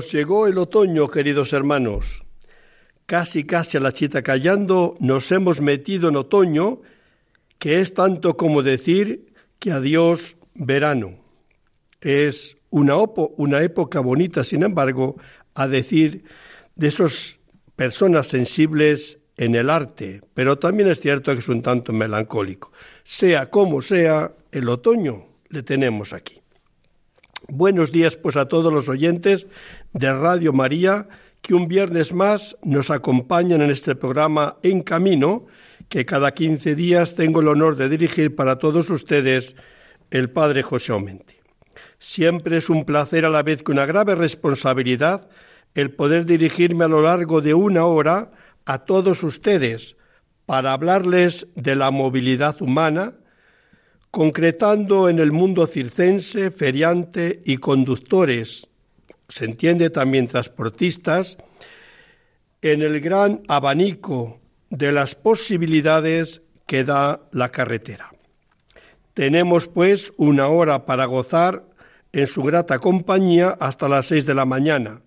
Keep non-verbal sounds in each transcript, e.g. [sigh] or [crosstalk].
Llegó el otoño, queridos hermanos. Casi, casi a la chita callando, nos hemos metido en otoño, que es tanto como decir que adiós verano. Es una, una época bonita, sin embargo, a decir de esas personas sensibles en el arte, pero también es cierto que es un tanto melancólico. Sea como sea, el otoño le tenemos aquí. Buenos días pues a todos los oyentes de Radio María que un viernes más nos acompañan en este programa En Camino, que cada 15 días tengo el honor de dirigir para todos ustedes el Padre José Aumente. Siempre es un placer a la vez que una grave responsabilidad el poder dirigirme a lo largo de una hora a todos ustedes para hablarles de la movilidad humana, concretando en el mundo circense, feriante y conductores, se entiende también transportistas, en el gran abanico de las posibilidades que da la carretera. Tenemos pues una hora para gozar en su grata compañía hasta las seis de la mañana.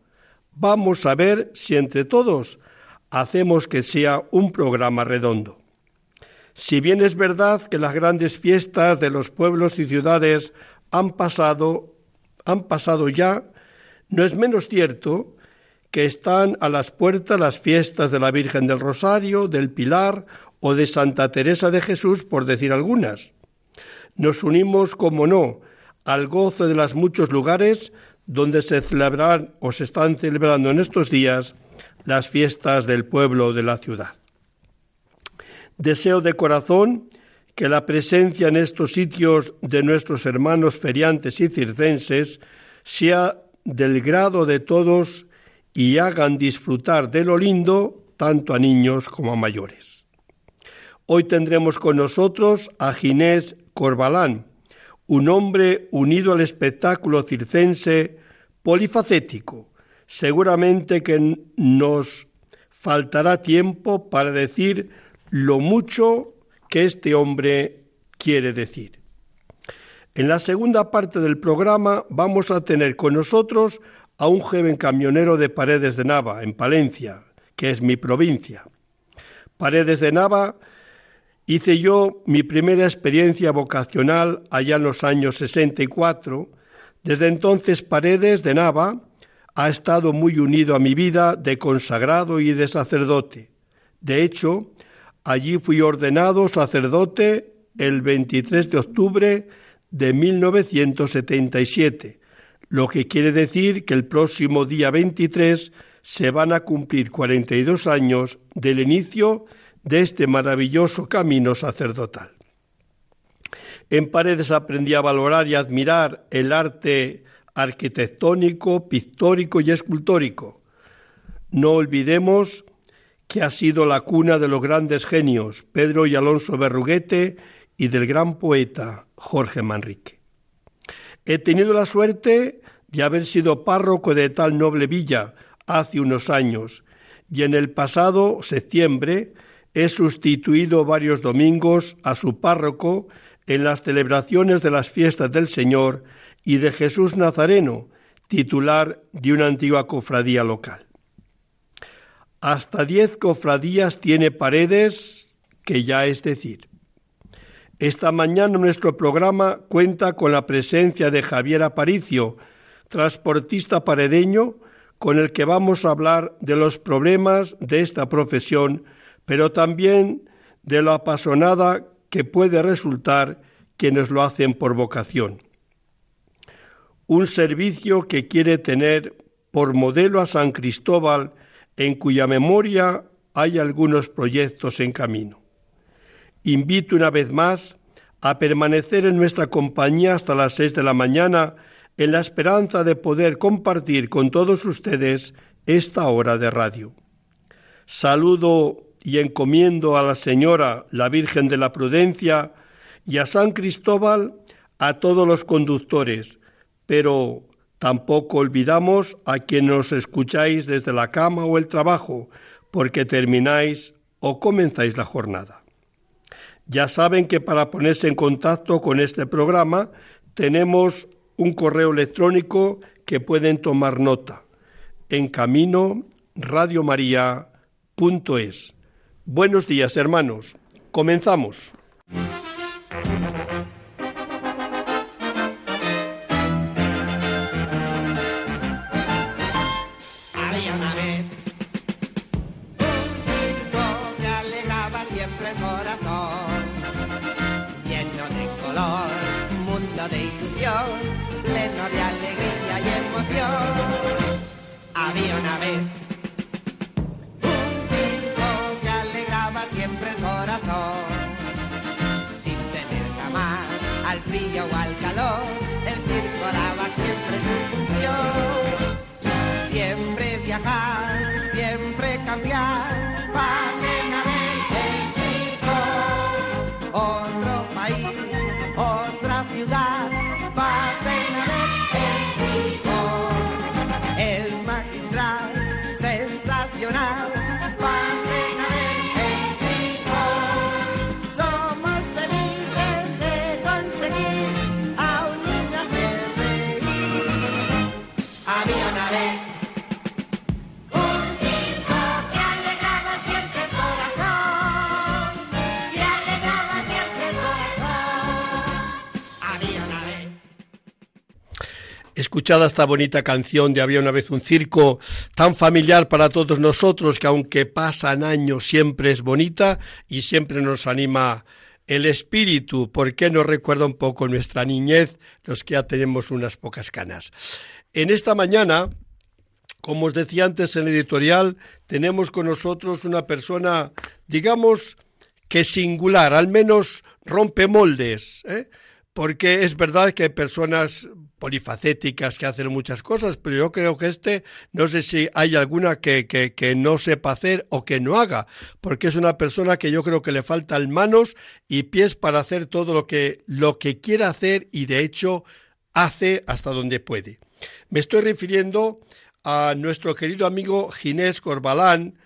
Vamos a ver si entre todos hacemos que sea un programa redondo. Si bien es verdad que las grandes fiestas de los pueblos y ciudades han pasado, han pasado ya, no es menos cierto que están a las puertas las fiestas de la Virgen del Rosario, del Pilar o de Santa Teresa de Jesús, por decir algunas. Nos unimos, como no, al gozo de los muchos lugares donde se celebrarán o se están celebrando en estos días las fiestas del pueblo o de la ciudad. Deseo de corazón que la presencia en estos sitios de nuestros hermanos feriantes y circenses sea del grado de todos y hagan disfrutar de lo lindo tanto a niños como a mayores. Hoy tendremos con nosotros a Ginés Corbalán, un hombre unido al espectáculo circense polifacético. Seguramente que nos faltará tiempo para decir lo mucho que este hombre quiere decir. En la segunda parte del programa vamos a tener con nosotros a un joven camionero de Paredes de Nava, en Palencia, que es mi provincia. Paredes de Nava hice yo mi primera experiencia vocacional allá en los años 64. Desde entonces Paredes de Nava ha estado muy unido a mi vida de consagrado y de sacerdote. De hecho, Allí fui ordenado sacerdote el 23 de octubre de 1977, lo que quiere decir que el próximo día 23 se van a cumplir 42 años del inicio de este maravilloso camino sacerdotal. En Paredes aprendí a valorar y admirar el arte arquitectónico, pictórico y escultórico. No olvidemos que ha sido la cuna de los grandes genios Pedro y Alonso Berruguete y del gran poeta Jorge Manrique. He tenido la suerte de haber sido párroco de tal noble villa hace unos años y en el pasado septiembre he sustituido varios domingos a su párroco en las celebraciones de las fiestas del Señor y de Jesús Nazareno, titular de una antigua cofradía local. Hasta diez cofradías tiene paredes, que ya es decir. Esta mañana nuestro programa cuenta con la presencia de Javier Aparicio, transportista paredeño, con el que vamos a hablar de los problemas de esta profesión, pero también de lo apasionada que puede resultar quienes lo hacen por vocación. Un servicio que quiere tener por modelo a San Cristóbal en cuya memoria hay algunos proyectos en camino. Invito una vez más a permanecer en nuestra compañía hasta las seis de la mañana en la esperanza de poder compartir con todos ustedes esta hora de radio. Saludo y encomiendo a la Señora, la Virgen de la Prudencia, y a San Cristóbal, a todos los conductores, pero tampoco olvidamos a quienes nos escucháis desde la cama o el trabajo, porque termináis o comenzáis la jornada. Ya saben que para ponerse en contacto con este programa tenemos un correo electrónico que pueden tomar nota en camino radiomaria.es. Buenos días, hermanos. Comenzamos. Vez. Un circo que alegraba siempre el corazón, sin tener amar al frío o al calor, el circo daba siempre su función. Siempre viajar, siempre cambiar, Escuchada esta bonita canción de Había una vez un circo tan familiar para todos nosotros que aunque pasan años siempre es bonita y siempre nos anima el espíritu, porque nos recuerda un poco nuestra niñez, los que ya tenemos unas pocas canas. En esta mañana, como os decía antes en el editorial, tenemos con nosotros una persona, digamos, que singular, al menos rompe moldes, ¿eh? porque es verdad que hay personas polifacéticas que hacen muchas cosas, pero yo creo que este, no sé si hay alguna que, que, que, no sepa hacer o que no haga, porque es una persona que yo creo que le faltan manos y pies para hacer todo lo que, lo que quiera hacer y de hecho hace hasta donde puede. Me estoy refiriendo a nuestro querido amigo Ginés Corbalán,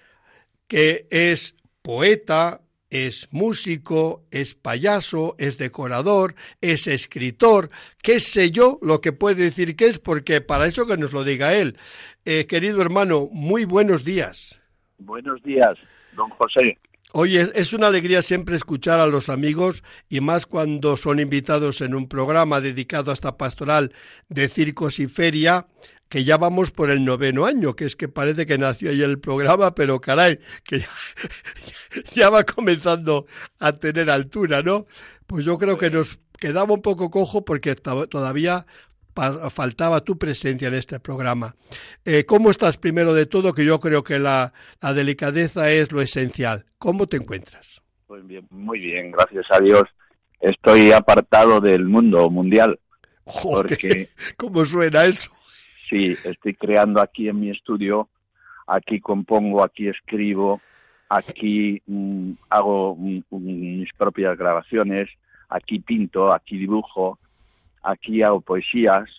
que es poeta, es músico, es payaso, es decorador, es escritor, qué sé yo lo que puede decir que es, porque para eso que nos lo diga él. Eh, querido hermano, muy buenos días. Buenos días, don José. Oye, es una alegría siempre escuchar a los amigos y más cuando son invitados en un programa dedicado a esta pastoral de circos y feria que ya vamos por el noveno año, que es que parece que nació ahí el programa, pero caray, que ya, [laughs] ya, va comenzando a tener altura, ¿no? Pues yo creo que nos quedaba un poco cojo porque todavía faltaba tu presencia en este programa. Eh, ¿Cómo estás primero de todo? Que yo creo que la, la, delicadeza es lo esencial. ¿Cómo te encuentras? Pues bien, muy bien, gracias a Dios. Estoy apartado del mundo mundial. Joder, porque... [laughs] ¿Cómo suena eso? Sí, estoy creando aquí en mi estudio, aquí compongo, aquí escribo, aquí mmm, hago mmm, mis propias grabaciones, aquí pinto, aquí dibujo, aquí hago poesías.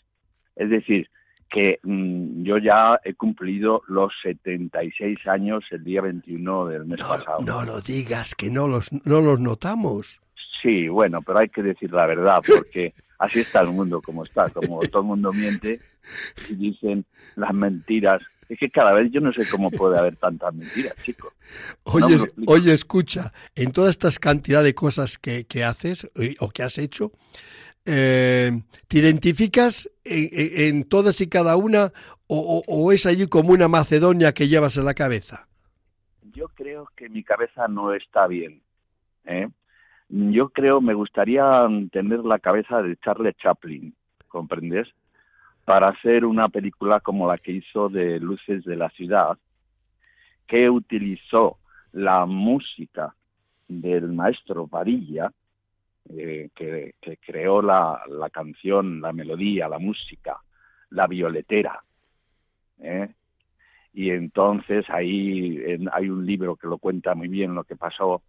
Es decir, que mmm, yo ya he cumplido los 76 años el día 21 del mes no, pasado. No lo digas, que no los, no los notamos. Sí, bueno, pero hay que decir la verdad, porque [laughs] así está el mundo como está, como todo el mundo miente y dicen las mentiras. Es que cada vez yo no sé cómo puede haber tantas mentiras, chicos. Oye, no oye escucha, en toda esta cantidad de cosas que, que haces o que has hecho, eh, ¿te identificas en, en, todas y cada una o, o, o es allí como una Macedonia que llevas en la cabeza? Yo creo que mi cabeza no está bien. ¿eh? Yo creo, me gustaría tener la cabeza de Charlie Chaplin, ¿comprendes? Para hacer una película como la que hizo de Luces de la Ciudad, que utilizó la música del maestro Varilla, eh, que, creó la, la, canción, la melodía, la música, la violetera. ¿eh? Y entonces ahí hay un libro que lo cuenta muy bien lo que pasó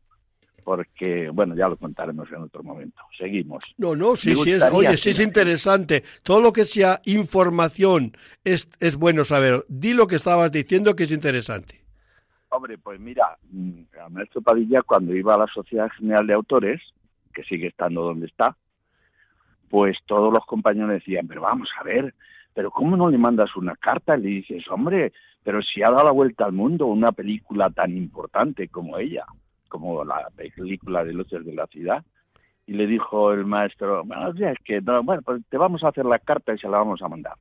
porque, bueno, ya lo contaremos en otro momento. Seguimos. No, no, sí, sí, es, oye, sí es interesante. Todo lo que sea información es, es bueno saber. Di lo que estabas diciendo que es interesante. Hombre, pues mira, mm, a maestro Padilla cuando iba a la Sociedad General de Autores, que sigue estando donde está, pues todos los compañeros decían, pero vamos a ver, pero ¿cómo no le mandas una carta? Y le dices, hombre, pero si ha dado la vuelta al mundo una película tan importante como ella como la película de Luces de la Ciudad. Y le dijo el maestro, bueno, es que no, bueno, pues te vamos a hacer la carta y se la vamos a mandar.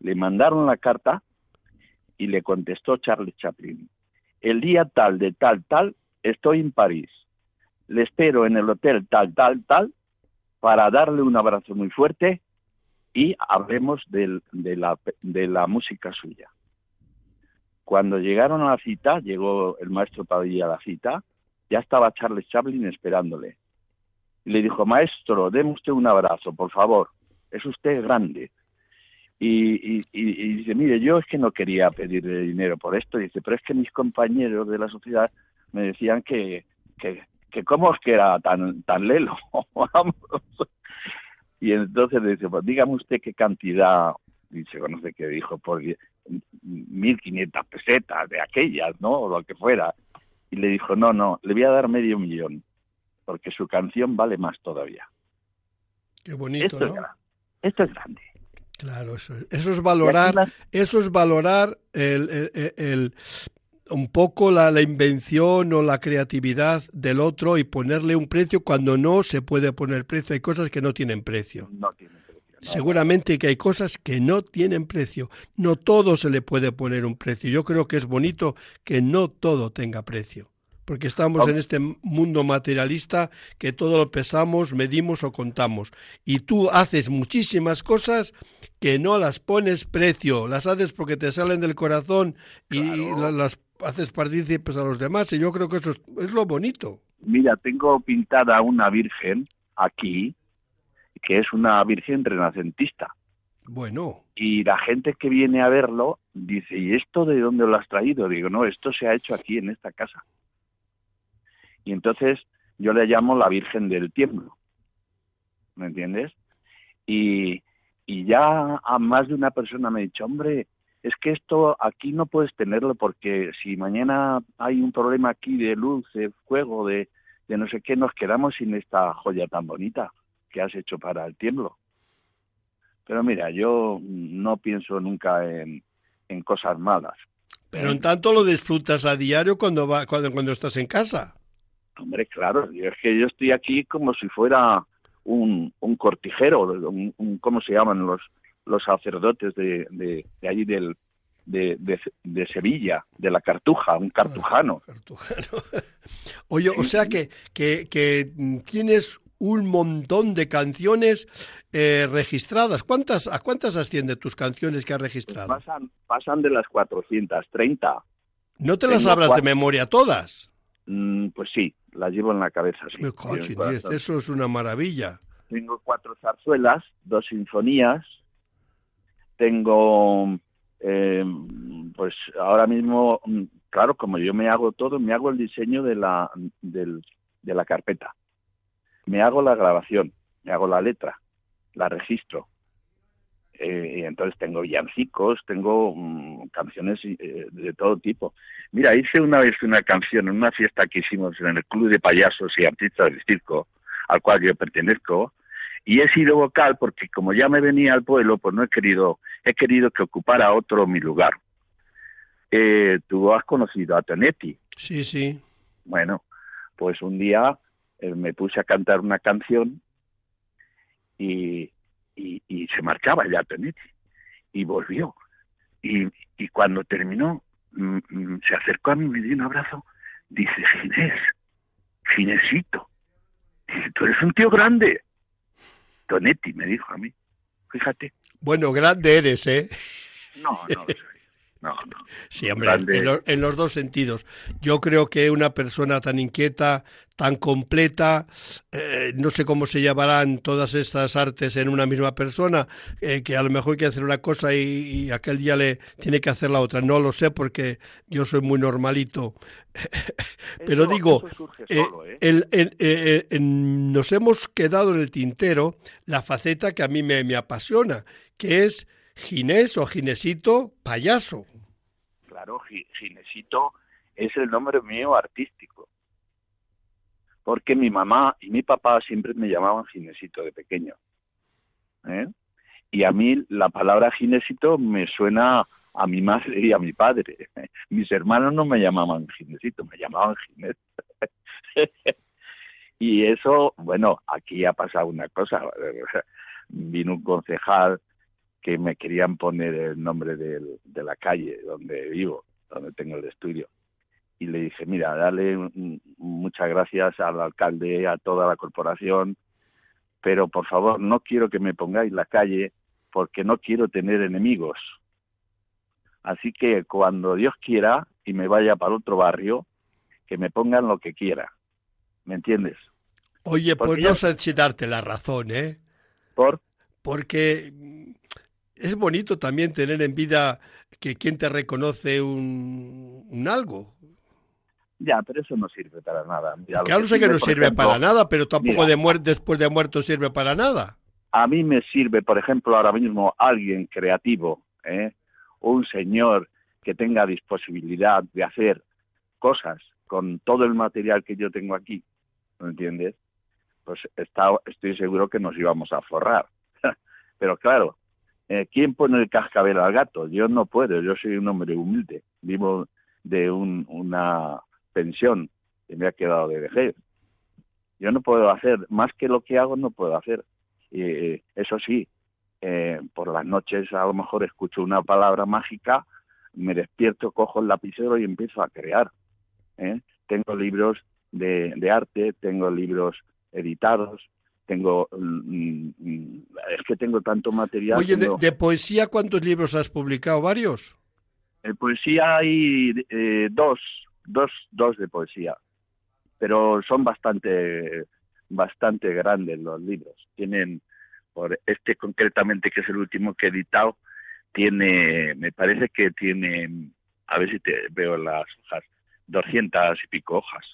Le mandaron la carta y le contestó Charles Chaplin, el día tal de tal tal estoy en París. Le espero en el hotel tal tal tal para darle un abrazo muy fuerte y hablemos de, la, de la música suya. Cuando llegaron a la cita, llegó el maestro Padilla a la cita, ya estaba Charles Chaplin esperándole. Y le dijo, maestro, déme usted un abrazo, por favor, es usted grande. Y, dice, mire, yo es que no quería pedirle dinero por esto, dice, pero es que mis compañeros de la sociedad me decían que, que, cómo es que era tan, tan lelo. [laughs] y entonces le dice, pues dígame usted qué cantidad, y se conoce que dijo, por 1.500 pesetas de aquellas, ¿no? O lo que fuera y le dijo, no, no, le voy a dar medio millón, porque su canción vale más todavía. Qué bonito, esto ¿no? Es, esto es grande. Claro, eso, eso es valorar, eso es valorar el, el, el un poco la, la, invención o la creatividad del otro y ponerle un precio cuando no se puede poner precio. Hay cosas que no tienen precio. No tienen precio. Seguramente que hay cosas que no tienen precio. No todo se le puede poner un precio. Yo creo que es bonito que no todo tenga precio. Porque estamos en este mundo materialista que todo lo pesamos, medimos o contamos. Y tú haces muchísimas cosas que no las pones precio. Las haces porque te salen del corazón y claro. las haces partícipes a los demás. Y yo creo que eso es, es lo bonito. Mira, tengo pintada una virgen aquí, que es una virgen renacentista. Bueno. Y la gente que viene a verlo dice, ¿y esto de dónde lo has traído? Digo, no, esto se ha hecho aquí en esta casa. Y entonces yo le llamo la Virgen del Tiemblo. ¿Me entiendes? Y, y ya a más de una persona me ha dicho, hombre, es que esto aquí no puedes tenerlo porque si mañana hay un problema aquí de luz, de fuego, de, de no sé qué, nos quedamos sin esta joya tan bonita que has hecho para el tiemblo. Pero mira, yo no pienso nunca en, en cosas malas. Pero en tanto lo disfrutas a diario cuando, va, cuando, cuando estás en casa. Hombre, claro, es que yo estoy aquí como si fuera un, un cortijero, un, un, ¿cómo se llaman los, los sacerdotes de, de, de allí del, de, de, de, Sevilla, de la Cartuja, un cartujano. Ah, cartujano. [laughs] Oye, o sea que, que, que tienes un montón de canciones eh, registradas. ¿Cuántas, ¿A cuántas ascienden tus canciones que has registrado? Pues pasan, pasan de las 430. ¿No te las hablas cuatro... de memoria todas? Mm, pues sí, las llevo en la cabeza. Sí. Me coche, eso es una maravilla. Tengo cuatro zarzuelas, dos sinfonías, tengo, eh, pues ahora mismo, claro, como yo me hago todo, me hago el diseño de la, del, de la carpeta, me hago la grabación, me hago la letra, la registro. Eh, y entonces tengo villancicos, tengo um, canciones eh, de todo tipo. Mira, hice una vez una canción en una fiesta que hicimos en el Club de Payasos y Artistas del Circo, al cual yo pertenezco, y he sido vocal porque como ya me venía al pueblo, pues no he querido, he querido que ocupara otro mi lugar. Eh, Tú has conocido a Tonetti. Sí, sí. Bueno, pues un día eh, me puse a cantar una canción y, y, y se marchaba ya Tonetti y volvió. Y, y cuando terminó, mm, se acercó a mí, me dio un abrazo, dice, Ginés, Ginesito, dice, tú eres un tío grande. Tonetti me dijo a mí, fíjate. Bueno, grande eres, ¿eh? No, no, no, no. Sí, hombre, en, los dos sentidos. Yo creo que una persona tan inquieta, tan completa, eh, no sé cómo se llamarán todas estas artes en una misma persona, eh, que a lo mejor hay que hacer una cosa y, aquel día le tiene que hacer la otra. No lo sé porque yo soy muy normalito. [laughs] Pero digo, eh, nos hemos quedado en el tintero la faceta que a mí me, me apasiona, que es Ginés o Ginesito payaso. Claro, Ginesito es el nombre mío artístico. Porque mi mamá y mi papá siempre me llamaban Ginesito de pequeño. ¿eh? Y a mí la palabra Ginesito me suena a mi madre y a mi padre. Mis hermanos no me llamaban Ginesito, me llamaban Ginés. [laughs] y eso, bueno, aquí ha pasado una cosa. [laughs] Vino un concejal que me querían poner el nombre de la calle donde vivo, donde tengo el estudio. Y le dije, mira, dale muchas gracias al alcalde, a toda la corporación, pero por favor no quiero que me pongáis la calle porque no quiero tener enemigos. Así que cuando Dios quiera y me vaya para otro barrio, que me pongan lo que quiera. ¿Me entiendes? Oye, pues no sé si darte la razón, ¿eh? ¿Por? Porque es bonito también tener en vida que quien te reconoce un, un algo. Ya, pero eso no sirve para nada. claro sé que no sirve para nada, pero tampoco de después de muerto sirve para nada. A mí me sirve, por ejemplo, ahora mismo alguien creativo, ¿eh? un señor que tenga disponibilidad de hacer cosas con todo el material que yo tengo aquí, ¿me entiendes? Pues está, estoy seguro que nos íbamos a forrar. [laughs] pero claro, eh, ¿quién pone el cascabel al gato? Yo no puedo, yo soy un hombre humilde, vivo de una pensión que me ha quedado de vejez. Yo no puedo hacer, más que lo que hago no puedo hacer. Y eso sí, eh, por las noches a lo mejor escucho una palabra mágica, me despierto, cojo el lapicero y empiezo a crear. ¿eh? Tengo libros de arte, tengo libros editados, tengo mm, mm, es que tengo tanto material oye de, poesía cuántos libros has publicado varios de poesía hay eh, dos dos dos de poesía pero son bastante bastante grandes los libros. Tienen por este concretamente que es el último que he editado tiene me parece que tiene a ver si te veo las hojas doscientas y pico hojas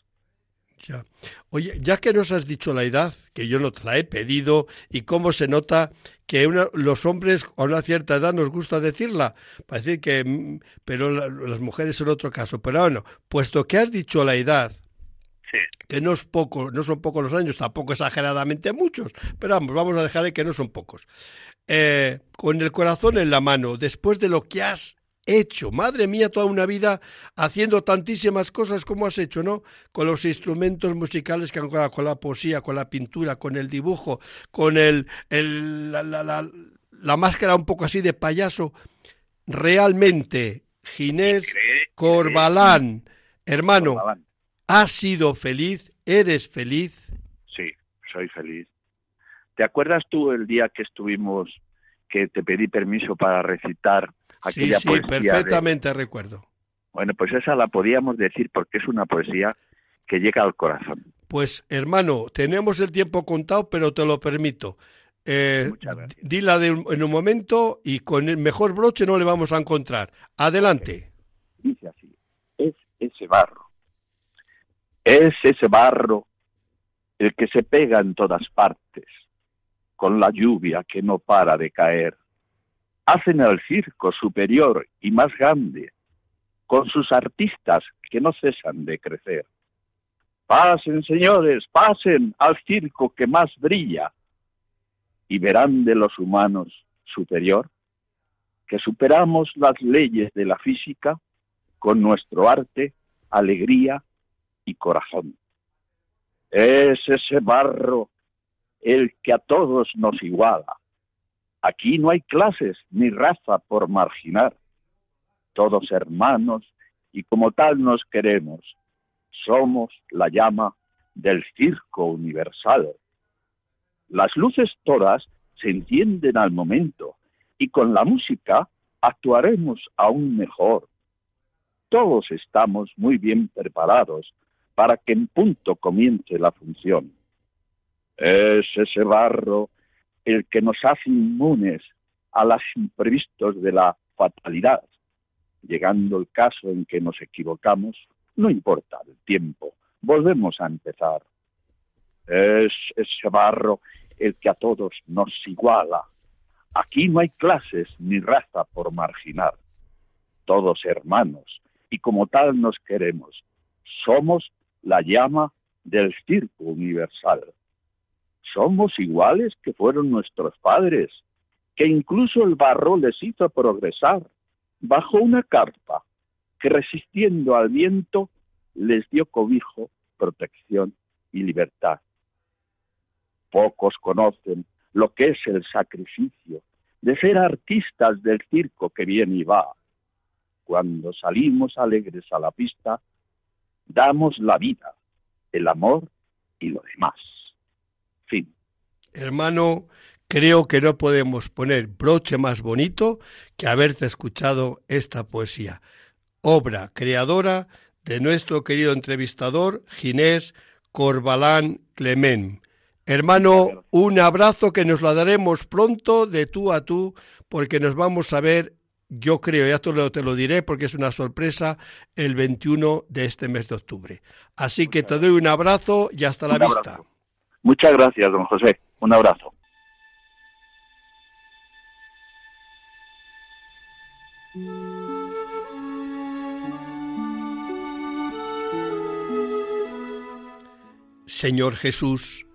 ya. Oye, ya que nos has dicho la edad, que yo no te la he pedido, y cómo se nota que los hombres a una cierta edad nos gusta decirla, para decir que, mm, pero las mujeres son otro caso. Pero bueno, puesto que has dicho la edad, que no es poco, no son pocos los años, tampoco exageradamente muchos, pero vamos, vamos a dejar que no son pocos. Eh, con el corazón en la mano, después de lo que has hecho. Madre mía, toda una vida haciendo tantísimas cosas como has hecho, ¿no? Con los instrumentos musicales que han con la poesía, con la pintura, con el dibujo, con el, el la, la, la, máscara un poco así de payaso. Realmente, Ginés Corbalán, hermano, ¿has sido feliz? ¿Eres feliz? Sí, soy feliz. ¿Te acuerdas tú el día que estuvimos, que te pedí permiso para recitar sí, sí, perfectamente recuerdo. Bueno, pues esa la podíamos decir porque es una poesía que llega al corazón. Pues hermano, tenemos el tiempo contado, pero te lo permito. Eh, dila en un momento y con el mejor broche no le vamos a encontrar. Adelante. Dice así, es ese barro, es ese barro el que se pega en todas partes, con la lluvia que no para de caer hacen el circo superior y más grande, con sus artistas que no cesan de crecer. Pasen, señores, pasen al circo que más brilla y verán de los humanos superior que superamos las leyes de la física con nuestro arte, alegría y corazón. Es ese barro el que a todos nos iguala, Aquí no hay clases ni raza por marginar. Todos hermanos y como tal nos queremos. Somos la llama del circo universal. Las luces todas se encienden al momento y con la música actuaremos aún mejor. todos estamos muy bien preparados para que en punto comience la función. Es ese barro el que nos hace inmunes a los imprevistos de la fatalidad. Llegando el caso en que nos equivocamos, no importa el tiempo, volvemos a empezar. Es ese barro el que a todos nos iguala. Aquí no hay clases ni raza por marginar. Todos hermanos, y como tal nos queremos. Somos la llama del circo universal. Somos iguales que fueron nuestros padres, que incluso el barro les hizo progresar bajo una carpa que resistiendo al viento les dio cobijo, protección y libertad. Pocos conocen lo que es el sacrificio de ser artistas del circo que viene y va. Cuando salimos alegres a la pista, damos la vida, el amor y lo demás. Hermano, creo que no podemos poner broche más bonito que haberte escuchado esta poesía, obra creadora de nuestro querido entrevistador Ginés Corbalán Clement. Hermano, un abrazo que nos la daremos pronto de tú a tú porque nos vamos a ver, yo creo, ya te lo, te lo diré porque es una sorpresa, el 21 de este mes de octubre. Así que te doy un abrazo y hasta la vista. Muchas gracias, don José. Un abrazo. Señor Jesús,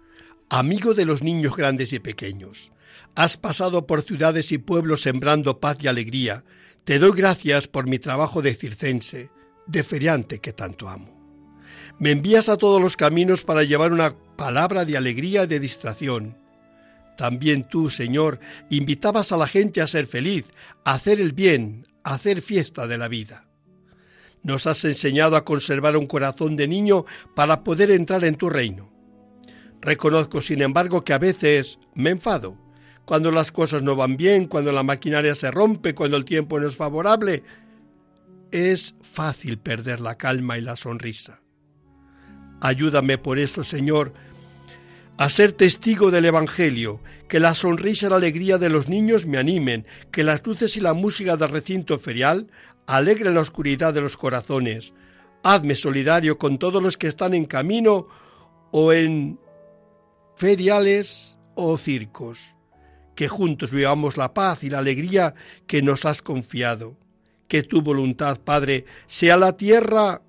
amigo de los niños grandes y pequeños, has pasado por ciudades y pueblos sembrando paz y alegría. Te doy gracias por mi trabajo de circense, de feriante que tanto amo. Me envías a todos los caminos para llevar una palabra de alegría de distracción. También tú, Señor, invitabas a la gente a ser feliz, a hacer el bien, a hacer fiesta de la vida. Nos has enseñado a conservar un corazón de niño para poder entrar en tu reino. Reconozco, sin embargo, que a veces me enfado. Cuando las cosas no van bien, cuando la maquinaria se rompe, cuando el tiempo no es favorable, es fácil perder la calma y la sonrisa. Ayúdame por eso, Señor, a ser testigo del Evangelio, que la sonrisa y la alegría de los niños me animen, que las luces y la música del recinto ferial alegren la oscuridad de los corazones. Hazme solidario con todos los que están en camino o en feriales o circos, que juntos vivamos la paz y la alegría que nos has confiado. Que tu voluntad, Padre, sea la tierra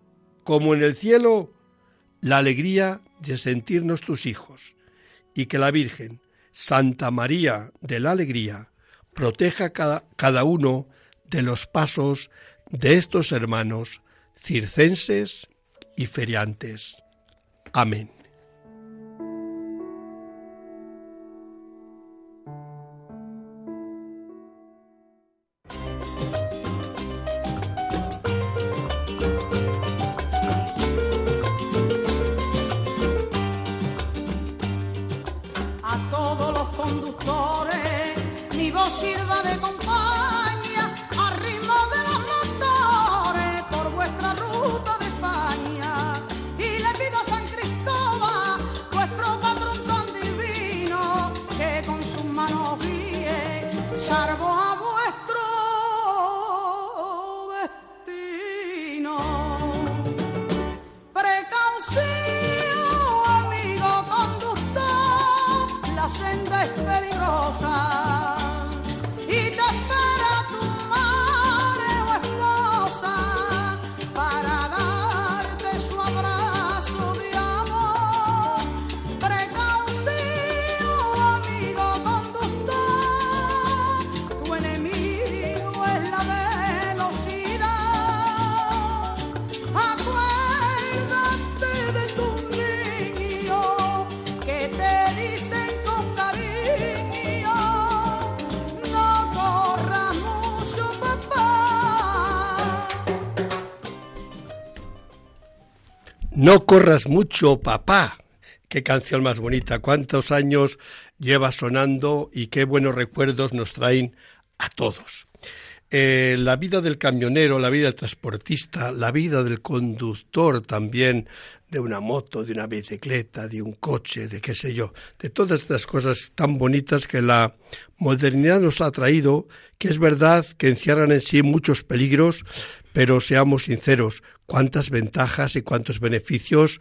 como en el cielo, la alegría de sentirnos tus hijos, y que la Virgen, Santa María de la Alegría, proteja cada, cada uno de los pasos de estos hermanos circenses y feriantes. Amén. Corras mucho, papá. Qué canción más bonita. Cuántos años lleva sonando y qué buenos recuerdos nos traen a todos. eh, la vida del camionero, la vida del transportista, la vida del conductor también de una moto, de una bicicleta, de un coche, de qué sé yo, de todas estas cosas tan bonitas que la modernidad nos ha traído, que es verdad que encierran en sí muchos peligros, pero seamos sinceros, cuántas ventajas y cuántos beneficios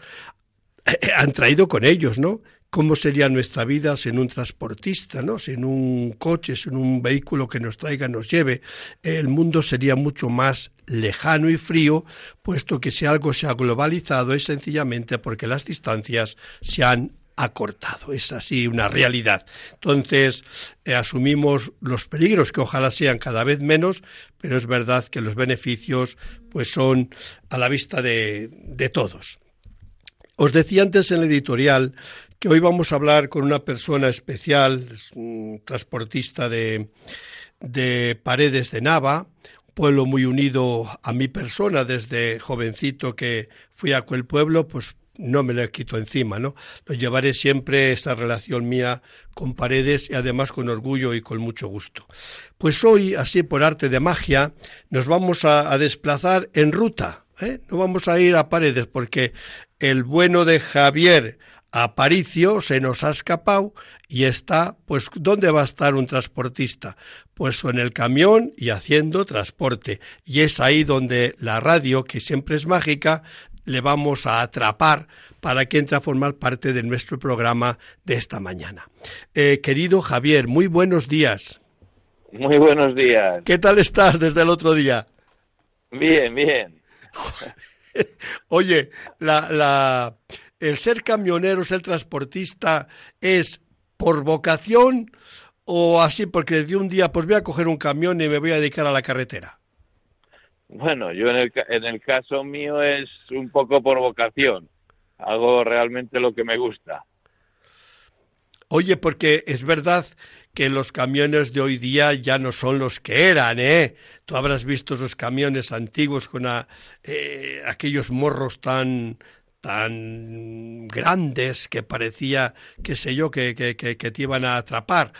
han traído con ellos, ¿no? ¿Cómo sería nuestra vida sin un transportista, ¿no? sin un coche, sin un vehículo que nos traiga, nos lleve? El mundo sería mucho más lejano y frío, puesto que si algo se ha globalizado es sencillamente porque las distancias se han acortado. Es así una realidad. Entonces, eh, asumimos los peligros, que ojalá sean cada vez menos, pero es verdad que los beneficios pues son a la vista de, todos. Os decía antes en el editorial que hoy vamos a hablar con una persona especial, un transportista de, de Paredes de Nava, pueblo muy unido a mi persona desde jovencito que fui a aquel pueblo, pues no me lo quito encima, ¿no? Lo llevaré siempre esta relación mía con Paredes y además con orgullo y con mucho gusto. Pues hoy, así por arte de magia, nos vamos a, a desplazar en ruta. ¿eh? No vamos a ir a Paredes porque el bueno de Javier Aparicio se nos ha escapado y está, pues, ¿dónde va a estar un transportista? Pues en el camión y haciendo transporte. Y es ahí donde la radio, que siempre es mágica, le vamos a atrapar para que entre a formar parte de nuestro programa de esta mañana. Eh, querido Javier, muy buenos días. Muy buenos días. ¿Qué tal estás desde el otro día? Bien, bien. [laughs] Oye, la, la, el ser camionero, ser transportista, es por vocación o así porque de un día pues voy a coger un camión y me voy a dedicar a la carretera? Bueno, yo en el, en el caso mío es un poco por vocación. Hago realmente lo que me gusta. Oye, porque es verdad que los camiones de hoy día ya no son los que eran, ¿eh? Tú habrás visto esos camiones antiguos con a, eh, aquellos morros tan tan grandes que parecía, qué sé yo, que, que, te iban a atrapar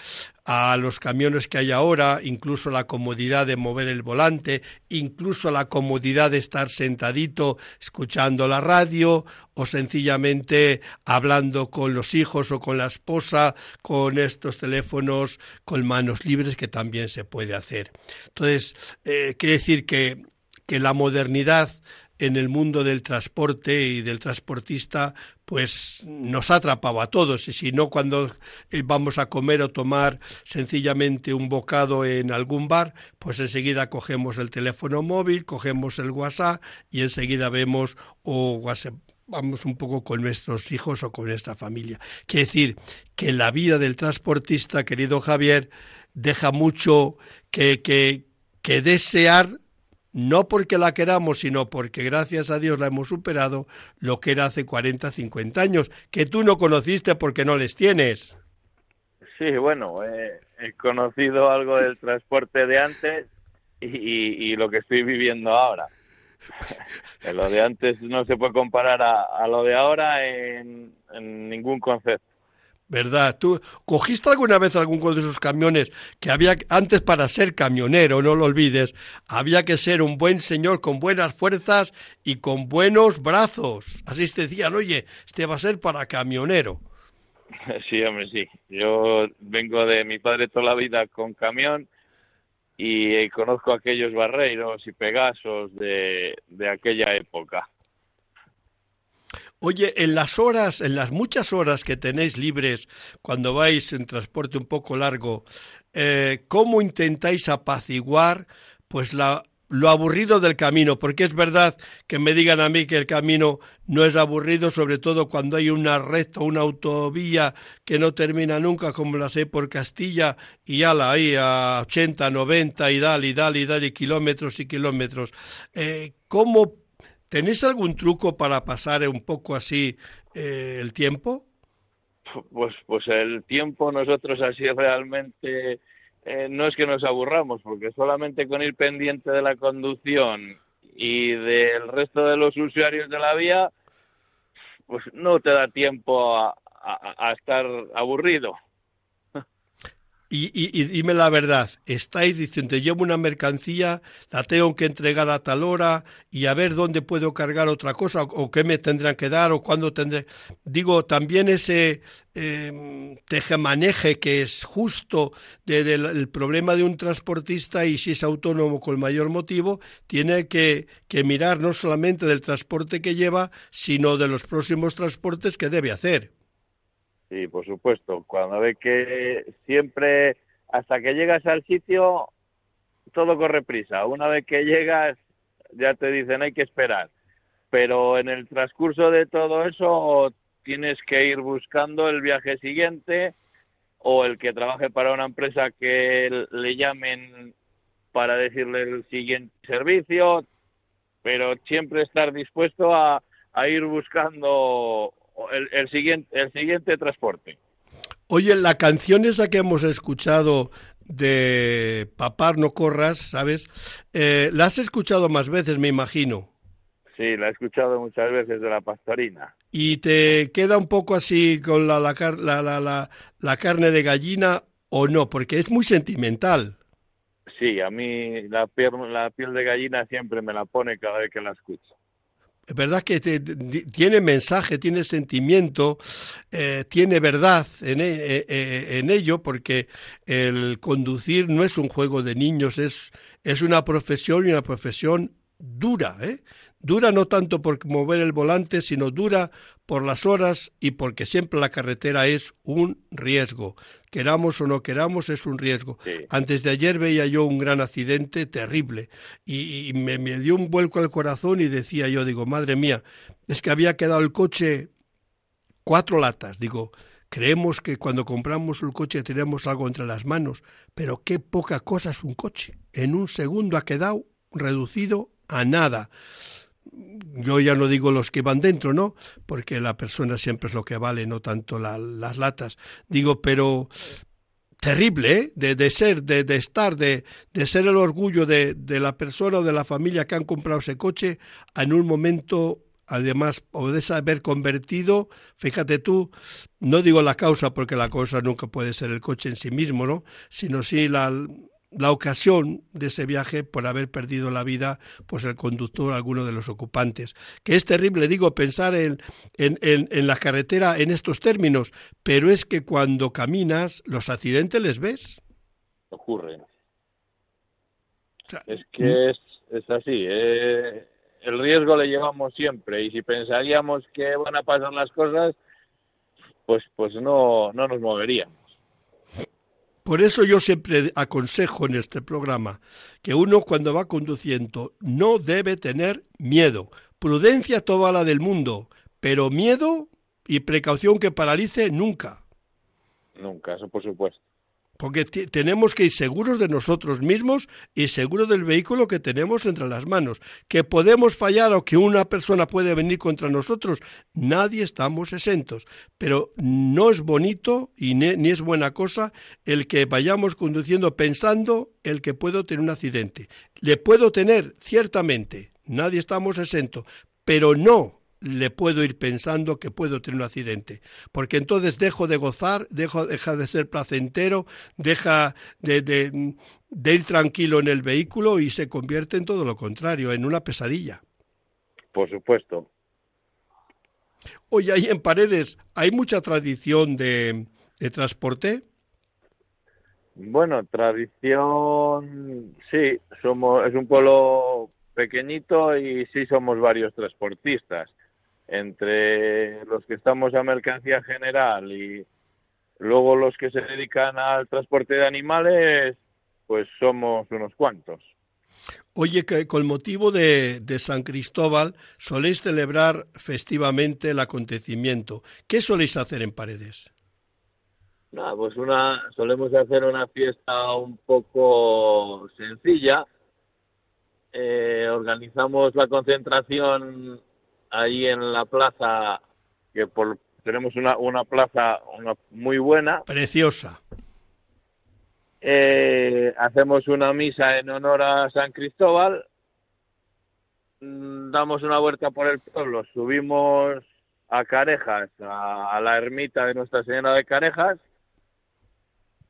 a los camiones que hay ahora, incluso la comodidad de mover el volante, incluso la comodidad de estar sentadito escuchando la radio o sencillamente hablando con los hijos o con la esposa, con estos teléfonos con manos libres que también se puede hacer. Entonces, eh, quiere decir que, que la modernidad en el mundo del transporte y del transportista, pues nos ha atrapado a todos. Y si no, cuando eh, vamos a comer o tomar sencillamente un bocado en algún bar, pues enseguida cogemos el teléfono móvil, cogemos el WhatsApp y enseguida vemos o vamos un poco con nuestros hijos o con nuestra familia. Quiere decir que la vida del transportista, querido Javier, deja mucho que, que, que desear no porque la queramos, sino porque gracias a Dios la hemos superado, lo que era hace 40, 50 años, que tú no conociste porque no les tienes. Sí, bueno, eh, he conocido algo del transporte de antes y, lo que estoy viviendo ahora. [laughs] lo de antes no se puede comparar a, lo de ahora en ningún concepto. ¿Verdad? ¿Tú cogiste alguna vez algún de esos camiones que había antes para ser camionero, no lo olvides, había que ser un buen señor con buenas fuerzas y con buenos brazos? Así te decían, oye, este va a ser para camionero. [laughs] Sí, hombre, sí. Yo vengo de mi padre toda la vida con camión y conozco aquellos barreiros y pegasos de, de aquella época. Oye, en las horas, en las muchas horas que tenéis libres cuando vais en transporte un poco largo, eh, ¿cómo intentáis apaciguar pues la, lo aburrido del camino? Porque es verdad que me digan a mí que el camino no es aburrido, sobre todo cuando hay una recta, una autovía que no termina nunca, como la sé por Castilla, y ala, ahí a 80, 90 y dale, y dale, y dale, kilómetros y kilómetros. Eh, ¿Cómo ¿Tenéis algún truco para pasar un poco así eh, el tiempo? Pues, pues el tiempo nosotros así realmente eh, no es que nos aburramos, porque solamente con ir pendiente de la conducción y del resto de los usuarios de la vía, pues no te da tiempo a, estar aburrido. Y, y, dime la verdad, estáis diciendo, llevo una mercancía, la tengo que entregar a tal hora y a ver dónde puedo cargar otra cosa o, qué me tendrán que dar o cuándo tendré. Digo, también ese eh, tejemaneje que es justo del problema de un transportista y si es autónomo con mayor motivo, tiene que, que mirar no solamente del transporte que lleva, sino de los próximos transportes que debe hacer. Sí, por supuesto. Cuando ve que siempre, hasta que llegas al sitio, todo corre prisa. Una vez que llegas, ya te dicen hay que esperar. Pero en el transcurso de todo eso, tienes que ir buscando el viaje siguiente o el que trabaje para una empresa que le llamen para decirle el siguiente servicio, pero siempre estar dispuesto a, a ir buscando el, siguiente, el siguiente transporte. Oye, la canción esa que hemos escuchado de Papar no corras, ¿sabes? Eh, la has escuchado más veces, me imagino. Sí, la he escuchado muchas veces de la pastorina. ¿Y te queda un poco así con la, la, la, la, la carne de gallina o no? Porque es muy sentimental. Sí, a mí la piel, la piel de gallina siempre me la pone cada vez que la escucho. Es verdad que tiene mensaje, tiene sentimiento, eh, tiene verdad en, e, e, e, en, ello, porque el conducir no es un juego de niños, es, es una profesión y una profesión dura, ¿eh? Dura no tanto por mover el volante, sino dura por las horas y porque siempre la carretera es un riesgo. Queramos o no queramos, es un riesgo. Antes de ayer veía yo un gran accidente terrible y, me, me, dio un vuelco al corazón y decía yo, digo, madre mía, es que había quedado el coche cuatro latas. Digo, creemos que cuando compramos un coche tenemos algo entre las manos, pero qué poca cosa es un coche. En un segundo ha quedado reducido a nada yo ya no digo los que van dentro, ¿no? Porque la persona siempre es lo que vale, no tanto las latas. Digo, pero terrible, ¿eh? De, de ser, de, de estar, de, de, ser el orgullo de, de la persona o de la familia que han comprado ese coche en un momento además podés haber convertido, fíjate tú, no digo la causa porque la causa nunca puede ser el coche en sí mismo, ¿no? Sino sí la, la ocasión de ese viaje por haber perdido la vida pues el conductor alguno de los ocupantes. Que es terrible digo pensar en, en, en, la carretera en estos términos pero es que cuando caminas los accidentes les ves. Ocurren. Es que es, es así eh, el riesgo le llevamos siempre y si pensaríamos que van a pasar las cosas pues pues no no nos moveríamos por eso yo siempre aconsejo en este programa que uno cuando va conduciendo no debe tener miedo. Prudencia toda la del mundo, pero miedo y precaución que paralice nunca. Nunca, eso por supuesto porque tenemos que ir seguros de nosotros mismos y seguros del vehículo que tenemos entre las manos. Que podemos fallar o que una persona puede venir contra nosotros, nadie estamos exentos. Pero no es bonito y ni, es buena cosa el que vayamos conduciendo pensando el que puedo tener un accidente. Le puedo tener, ciertamente, nadie estamos exentos, pero no le puedo ir pensando que puedo tener un accidente, porque entonces dejo de gozar, dejo, deja de ser placentero, deja de, de, de, ir tranquilo en el vehículo y se convierte en todo lo contrario, en una pesadilla. Por supuesto. Oye, ahí en Paredes, ¿hay mucha tradición de, de transporte? Bueno, tradición, sí, somos, es un pueblo pequeñito y sí somos varios transportistas entre los que estamos a mercancía general y luego los que se dedican al transporte de animales, pues somos unos cuantos. Oye, que con motivo de, de, San Cristóbal soléis celebrar festivamente el acontecimiento. ¿Qué soléis hacer en Paredes? pues una, solemos hacer una fiesta un poco sencilla. Eh, organizamos la concentración ahí en la plaza, que por, tenemos una, una plaza una, muy buena. Preciosa. Eh, hacemos una misa en honor a San Cristóbal, mm, damos una vuelta por el pueblo, subimos a Carejas, a, la ermita de Nuestra Señora de Carejas,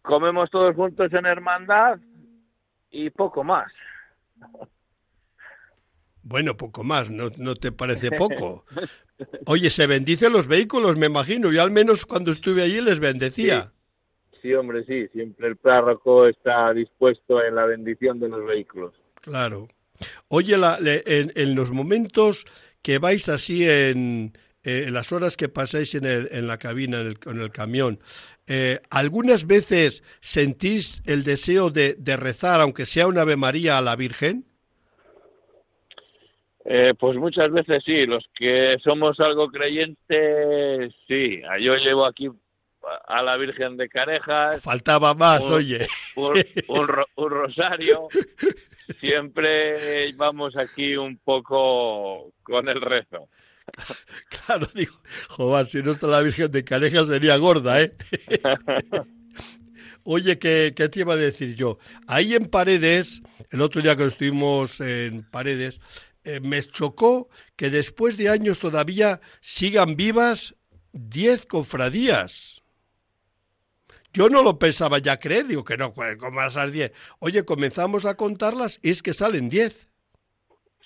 comemos todos juntos en hermandad y poco más. [laughs] Bueno, poco más, ¿no, no te parece poco? [laughs] Oye, se bendicen los vehículos, me imagino. Yo al menos cuando estuve allí les bendecía. Sí, hombre, sí. Siempre el párroco está dispuesto en la bendición de los vehículos. Claro. Oye, la, en, en, los momentos que vais así en, eh, en las horas que pasáis en, el, en la cabina, en el, en el camión, eh, ¿algunas veces sentís el deseo de, de rezar, aunque sea una Ave María a la Virgen? Eh, pues muchas veces sí, los que somos algo creyentes, sí. Yo llevo aquí a la Virgen de Carejas. Faltaba más, un, oye. Un, un, un, rosario. Siempre vamos aquí un poco con el rezo. Claro, digo, joder, si no está la Virgen de Carejas sería gorda, ¿eh? [laughs] Oye, ¿qué, ¿qué, te iba a decir yo? Ahí en Paredes, el otro día que estuvimos en Paredes, eh, me chocó que después de años todavía sigan vivas diez cofradías. Yo no lo pensaba ya creer, digo que no, ¿cómo van a ser diez? Oye, comenzamos a contarlas y es que salen diez.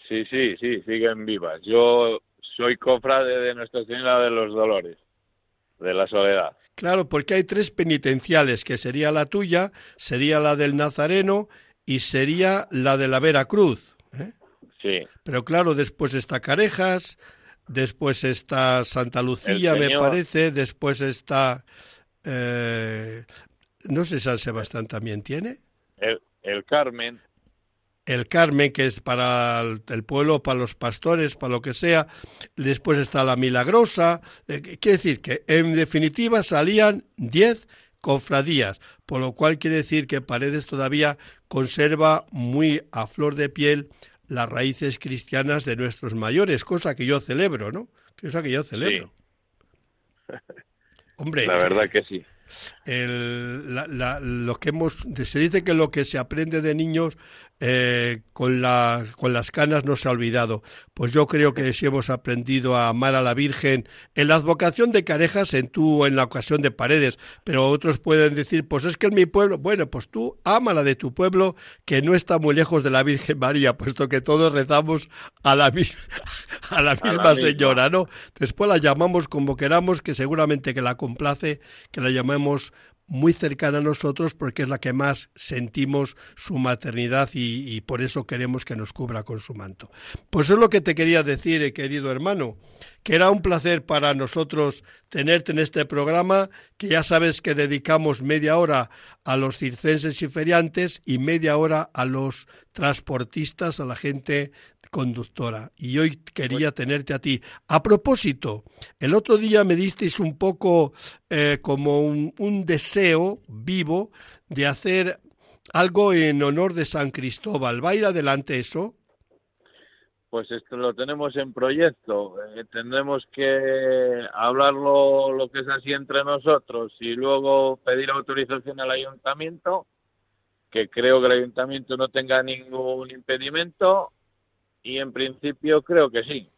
Sí, sí, sí, siguen vivas. Yo soy cofrade de Nuestra Señora de los Dolores, de la Soledad. Claro, porque hay tres penitenciales, que sería la tuya, sería la del Nazareno y sería la de la Veracruz. ¿eh? Sí. Pero claro, después está Carejas, después está Santa Lucía, me parece, después está... Eh, no sé, San Sebastián también tiene. El, el Carmen. El Carmen, que es para el pueblo, para los pastores, para lo que sea. Después está la Milagrosa. Eh, quiere decir que, en definitiva, salían diez cofradías, por lo cual quiere decir que Paredes todavía conserva muy a flor de piel las raíces cristianas de nuestros mayores, cosa que yo celebro, ¿no? Cosa que yo celebro. Sí. [laughs] Hombre, la verdad que sí. El, la, la, lo que hemos se dice que lo que se aprende de niños eh, con, la, con las canas no se ha olvidado. Pues yo creo que si hemos aprendido a amar a la Virgen en la advocación de Carejas, en tú, en la ocasión de Paredes, pero otros pueden decir, pues es que en mi pueblo, bueno, pues tú ama la de tu pueblo, que no está muy lejos de la Virgen María, puesto que todos rezamos a la, [laughs] a la misma a la señora, ¿no? Después la llamamos como queramos, que seguramente que la complace, que la llamemos muy cercana a nosotros porque es la que más sentimos su maternidad y, por eso queremos que nos cubra con su manto. Pues es lo que te quería decir, eh, querido hermano, que era un placer para nosotros tenerte en este programa, que ya sabes que dedicamos media hora a los circenses y feriantes y media hora a los transportistas, a la gente conductora. Y hoy quería tenerte a ti. A propósito, el otro día me disteis un poco eh, como un, un deseo vivo de hacer algo en honor de San Cristóbal. ¿Va a ir adelante eso? Pues esto lo tenemos en proyecto. Eh, tendremos que hablarlo lo que es así entre nosotros y luego pedir autorización al ayuntamiento, que creo que el ayuntamiento no tenga ningún impedimento y en principio creo que sí.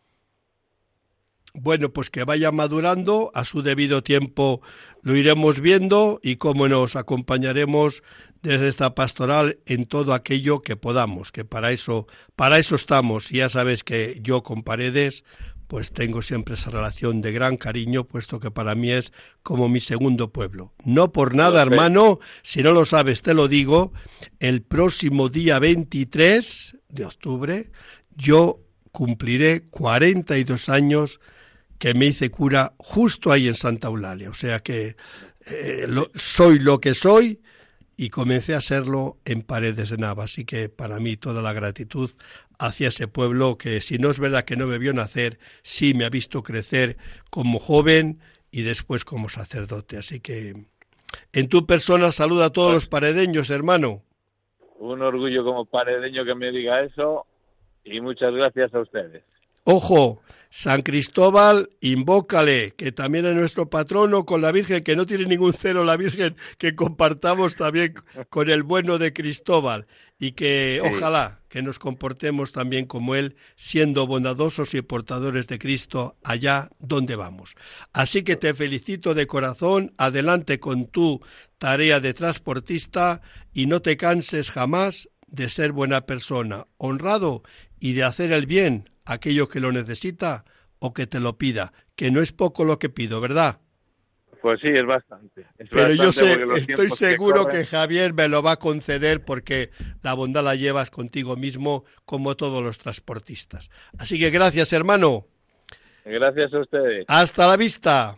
Bueno, pues que vaya madurando, a su debido tiempo lo iremos viendo y cómo nos acompañaremos desde esta pastoral en todo aquello que podamos, que para eso, para eso estamos. Y ya sabes que yo con Paredes, pues tengo siempre esa relación de gran cariño, puesto que para mí es como mi segundo pueblo. No por nada, hermano, si no lo sabes, te lo digo, el próximo día 23 de octubre yo cumpliré 42 años que me hice cura justo ahí en Santa Eulalia. O sea que eh, lo, soy lo que soy y comencé a serlo en Paredes de Nava. Así que para mí toda la gratitud hacia ese pueblo que si no es verdad que no me vio nacer, sí me ha visto crecer como joven y después como sacerdote. Así que en tu persona saluda a todos los paredeños, hermano. Un orgullo como paredeño que me diga eso y muchas gracias a ustedes. Ojo, San Cristóbal, invócale, que también es nuestro patrono con la Virgen, que no tiene ningún celo la Virgen, que compartamos también con el bueno de Cristóbal y que ojalá que nos comportemos también como él, siendo bondadosos y portadores de Cristo allá donde vamos. Así que te felicito de corazón, adelante con tu tarea de transportista y no te canses jamás de ser buena persona, honrado y de hacer el bien aquello que lo necesita o que te lo pida, que no es poco lo que pido, ¿verdad? Pues sí, es bastante. Pero yo sé, estoy seguro que, Javier me lo va a conceder porque la bondad la llevas contigo mismo como todos los transportistas. Así que gracias, hermano. Gracias a ustedes. Hasta la vista.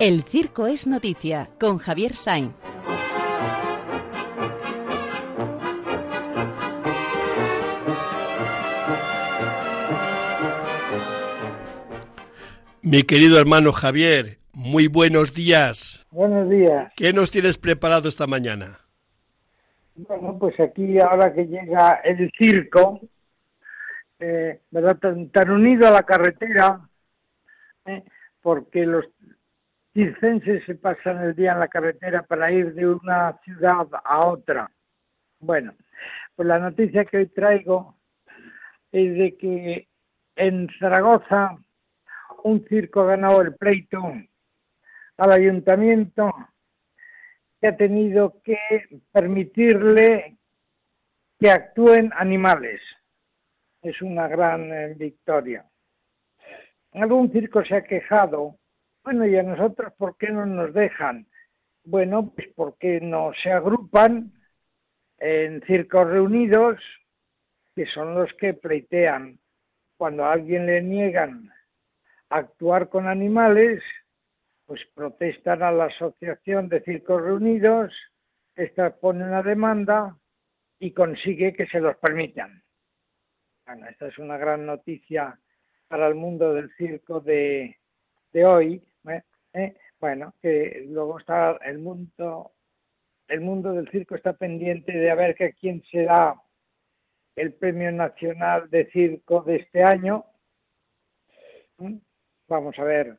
El Circo es Noticia con Javier Sainz. Mi querido hermano Javier, muy buenos días. Buenos días. ¿Qué nos tienes preparado esta mañana? Bueno, pues aquí ahora que llega el circo, eh, ¿verdad? Tan, unido a la carretera, eh, porque los circenses se pasan el día en la carretera para ir de una ciudad a otra. Bueno, pues la noticia que hoy traigo es de que en Zaragoza un circo ha ganado el pleito al ayuntamiento que ha tenido que permitirle que actúen animales. Es una gran eh, victoria. Algún circo se ha quejado bueno, ¿y a nosotros por qué no nos dejan? Bueno, pues porque no se agrupan en circos reunidos, que son los que pleitean. Cuando a alguien le niegan actuar con animales, pues protestan a la Asociación de Circos Reunidos, esta pone una demanda y consigue que se los permitan. Bueno, esta es una gran noticia para el mundo del circo de, de hoy, ¿eh? ¿Eh? Bueno, que luego está el mundo, el mundo del circo está pendiente de a ver que quién será el Premio Nacional de Circo de este año. ¿Mm? Vamos a ver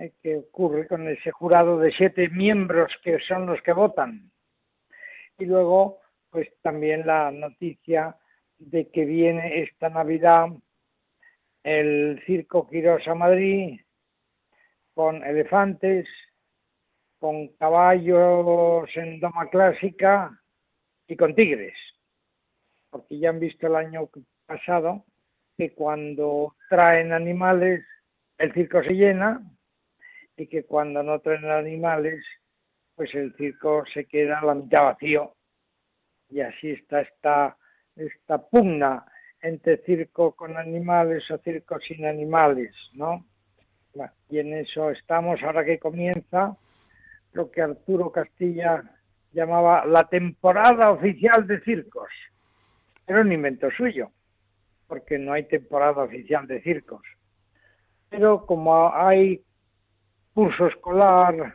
¿eh? qué ocurre con ese jurado de siete miembros que son los que votan. Y luego, pues también la noticia de que viene esta Navidad el Circo Quirós a Madrid, con elefantes, con caballos en doma clásica y con tigres. Porque ya han visto el año pasado que cuando traen animales el circo se llena y que cuando no traen animales pues el circo se queda a la mitad vacío. Y así está esta, esta pugna entre circo con animales o circo sin animales, ¿no? Y en eso estamos ahora que comienza lo que Arturo Castilla llamaba la temporada oficial de circos. Era un invento suyo. porque no hay temporada oficial de circos. Pero como hay curso escolar,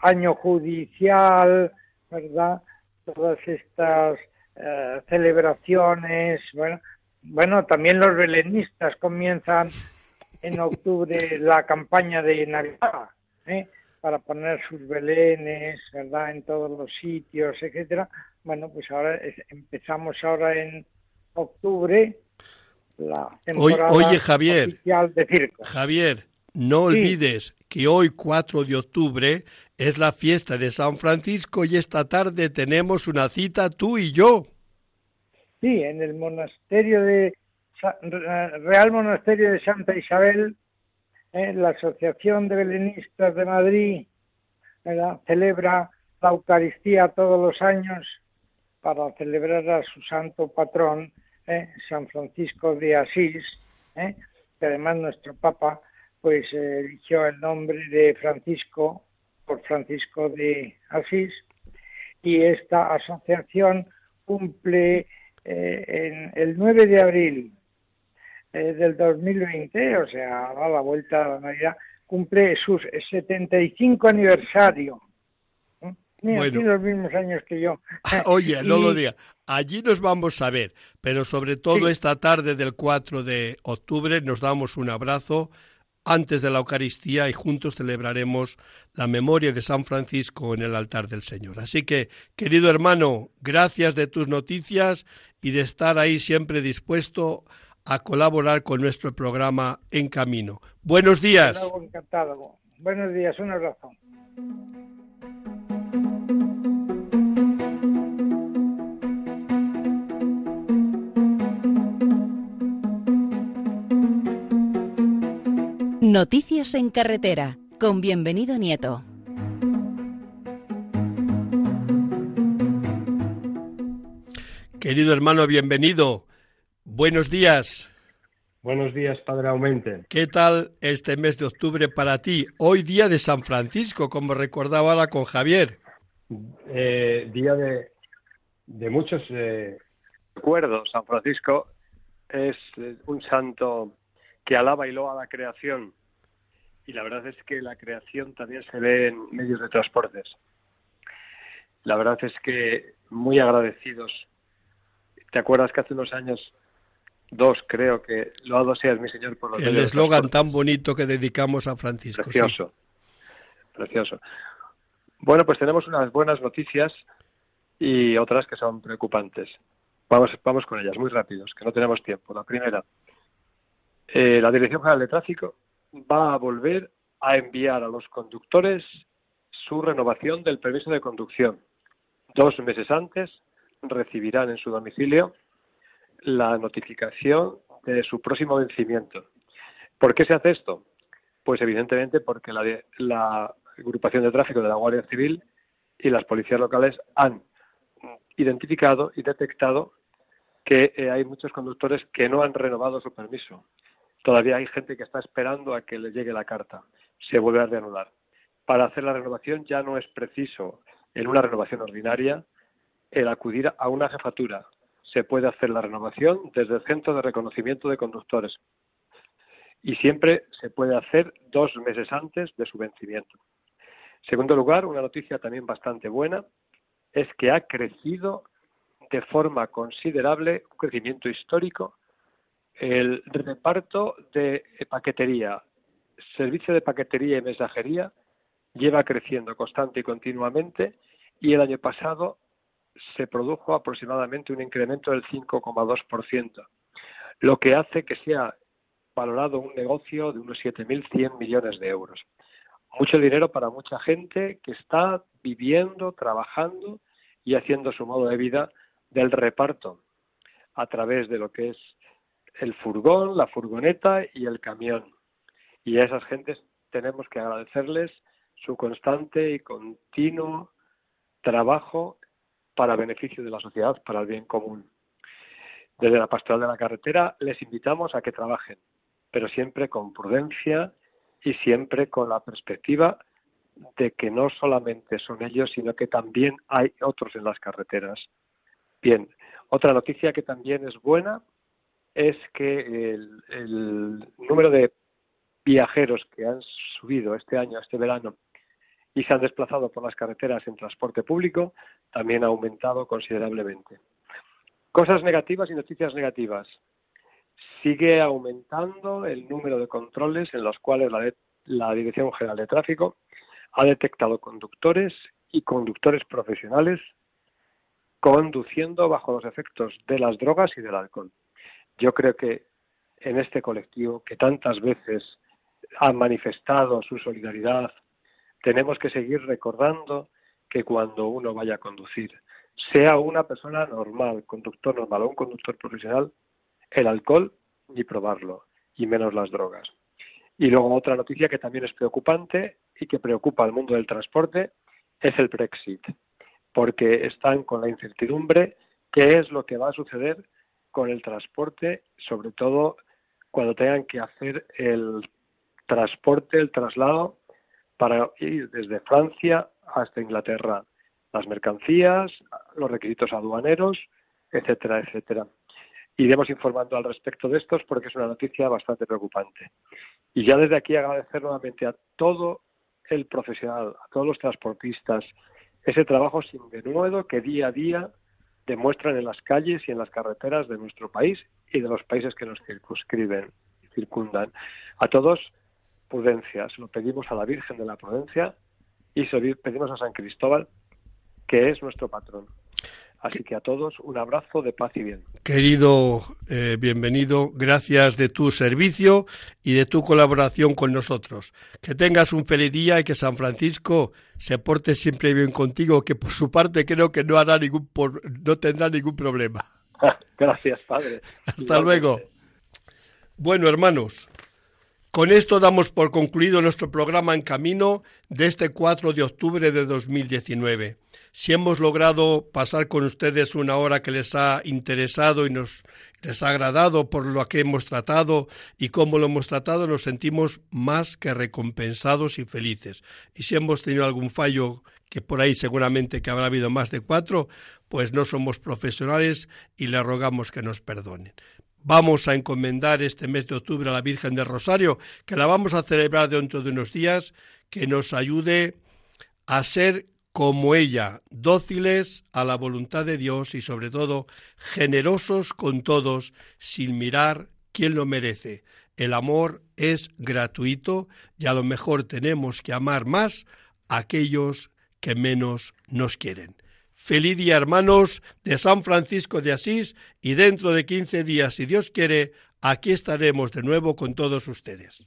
año judicial, ¿verdad? Todas estas eh, celebraciones, bueno, bueno, también los belenistas comienzan en octubre la campaña de Navidad, ¿eh? para poner sus belenes, ¿verdad?, en todos los sitios, etcétera. Bueno, pues ahora empezamos ahora en octubre la temporada oye, Javier, oficial de circo. Javier, no olvides que hoy 4 de octubre es la fiesta de San Francisco y esta tarde tenemos una cita tú y yo. Sí, en el monasterio de Real Monasterio de Santa Isabel ¿eh? la Asociación de Belenistas de Madrid celebra la Eucaristía todos los años para celebrar a su santo patrón, ¿eh? San Francisco de Asís, ¿eh? que además nuestro Papa pues eligió el nombre de Francisco por Francisco de Asís y esta asociación cumple en el 9 de abril eh, del 2020, o sea, a la vuelta a la Navidad, cumple su 75 aniversario. Mira, tiene los mismos años que yo. [laughs] Oye, no lo [laughs] diga. Allí nos vamos a ver, pero sobre todo esta tarde del 4 de octubre nos damos un abrazo antes de la Eucaristía y juntos celebraremos la memoria de San Francisco en el altar del Señor. Así que, querido hermano, gracias de tus noticias y de estar ahí siempre dispuesto a colaborar con nuestro programa En Camino. Buenos días. Encantado. Buenos días, un abrazo. Noticias en carretera con bienvenido Nieto. Querido hermano, bienvenido. Buenos días. Buenos días, Padre Aumente. ¿Qué tal este mes de octubre para ti? Hoy día de San Francisco, como recordaba ahora con Javier. Eh, día de, de muchos eh, recuerdos. San Francisco es eh, un santo que alaba y loa la creación. Y la verdad es que la creación también se ve en medios de transportes. La verdad es que muy agradecidos. ¿Te acuerdas que hace unos años dos, creo que loado seas mi Señor por los El eslogan tan bonito que dedicamos a Francisco. Precioso, precioso. Bueno, pues tenemos unas buenas noticias y otras que son preocupantes. Vamos, vamos con ellas, muy rápidos, que no tenemos tiempo. La primera, eh, la Dirección General de Tráfico va a volver a enviar a los conductores su renovación del permiso de conducción. Dos meses antes recibirán en su domicilio la notificación de su próximo vencimiento. ¿Por qué se hace esto? Pues evidentemente porque la, agrupación de tráfico de la Guardia Civil y las policías locales han identificado y detectado que eh, hay muchos conductores que no han renovado su permiso. Todavía hay gente que está esperando a que le llegue la carta. Se vuelve a reanudar. Para hacer la renovación ya no es preciso, en una renovación ordinaria, el acudir a una jefatura se puede hacer la renovación desde el Centro de Reconocimiento de Conductores y siempre se puede hacer dos meses antes de su vencimiento. En segundo lugar, una noticia también bastante buena es que ha crecido de forma considerable, un crecimiento histórico, el reparto de paquetería, servicio de paquetería y mensajería lleva creciendo constante y continuamente y el año pasado se produjo aproximadamente un incremento del 5,2%, lo que hace que sea valorado un negocio de unos 7.100 millones de euros. Mucho dinero para mucha gente que está viviendo, trabajando y haciendo su modo de vida del reparto a través de lo que es el furgón, la furgoneta y el camión. Y a esas gentes tenemos que agradecerles su constante y continuo trabajo para beneficio de la sociedad, para el bien común. Desde la pastoral de la carretera les invitamos a que trabajen, pero siempre con prudencia y siempre con la perspectiva de que no solamente son ellos, sino que también hay otros en las carreteras. Bien, otra noticia que también es buena es que el, número de viajeros que han subido este año, este verano, y se han desplazado por las carreteras en transporte público, también ha aumentado considerablemente. Cosas negativas y noticias negativas. Sigue aumentando el número de controles en los cuales la, Dirección General de Tráfico ha detectado conductores y conductores profesionales conduciendo bajo los efectos de las drogas y del alcohol. Yo creo que en este colectivo que tantas veces ha manifestado su solidaridad, tenemos que seguir recordando que cuando uno vaya a conducir, sea una persona normal, conductor normal o un conductor profesional, el alcohol ni probarlo, y menos las drogas. Y luego otra noticia que también es preocupante y que preocupa al mundo del transporte es el Brexit porque están con la incertidumbre qué es lo que va a suceder con el transporte, sobre todo cuando tengan que hacer el transporte, el traslado para ir desde Francia hasta Inglaterra, las mercancías, los requisitos aduaneros, etcétera, etcétera. Iremos informando al respecto de estos porque es una noticia bastante preocupante. Y ya desde aquí agradecer nuevamente a todo el profesional, a todos los transportistas, ese trabajo sin denuedo que día a día demuestran en las calles y en las carreteras de nuestro país y de los países que nos circunscriben circundan. A todos, prudencia. Se lo pedimos a la Virgen de la Prudencia y se lo pedimos a San Cristóbal, que es nuestro patrón. Así que a todos un abrazo de paz y bien. Querido, eh, bienvenido, gracias de tu servicio y de tu colaboración con nosotros. Que tengas un feliz día y que San Francisco se porte siempre bien contigo, que por su parte creo que no hará ningún no tendrá ningún problema. [laughs] gracias, padre. Hasta luego. Bueno, hermanos, con esto damos por concluido nuestro programa en camino de este 4 de octubre de 2019 si hemos logrado pasar con ustedes una hora que les ha interesado y nos les ha agradado por lo que hemos tratado y cómo lo hemos tratado, nos sentimos más que recompensados y felices. Y si hemos tenido algún fallo, que por ahí seguramente que habrá habido más de cuatro, pues no somos profesionales y le rogamos que nos perdonen. Vamos a encomendar este mes de octubre a la Virgen del Rosario, que la vamos a celebrar dentro de unos días, que nos ayude a ser como ella, dóciles a la voluntad de Dios y sobre todo generosos con todos, sin mirar quién lo merece. El amor es gratuito y a lo mejor tenemos que amar más a aquellos que menos nos quieren. Feliz día, hermanos, de San Francisco de Asís y dentro de quince días, si Dios quiere, aquí estaremos de nuevo con todos ustedes.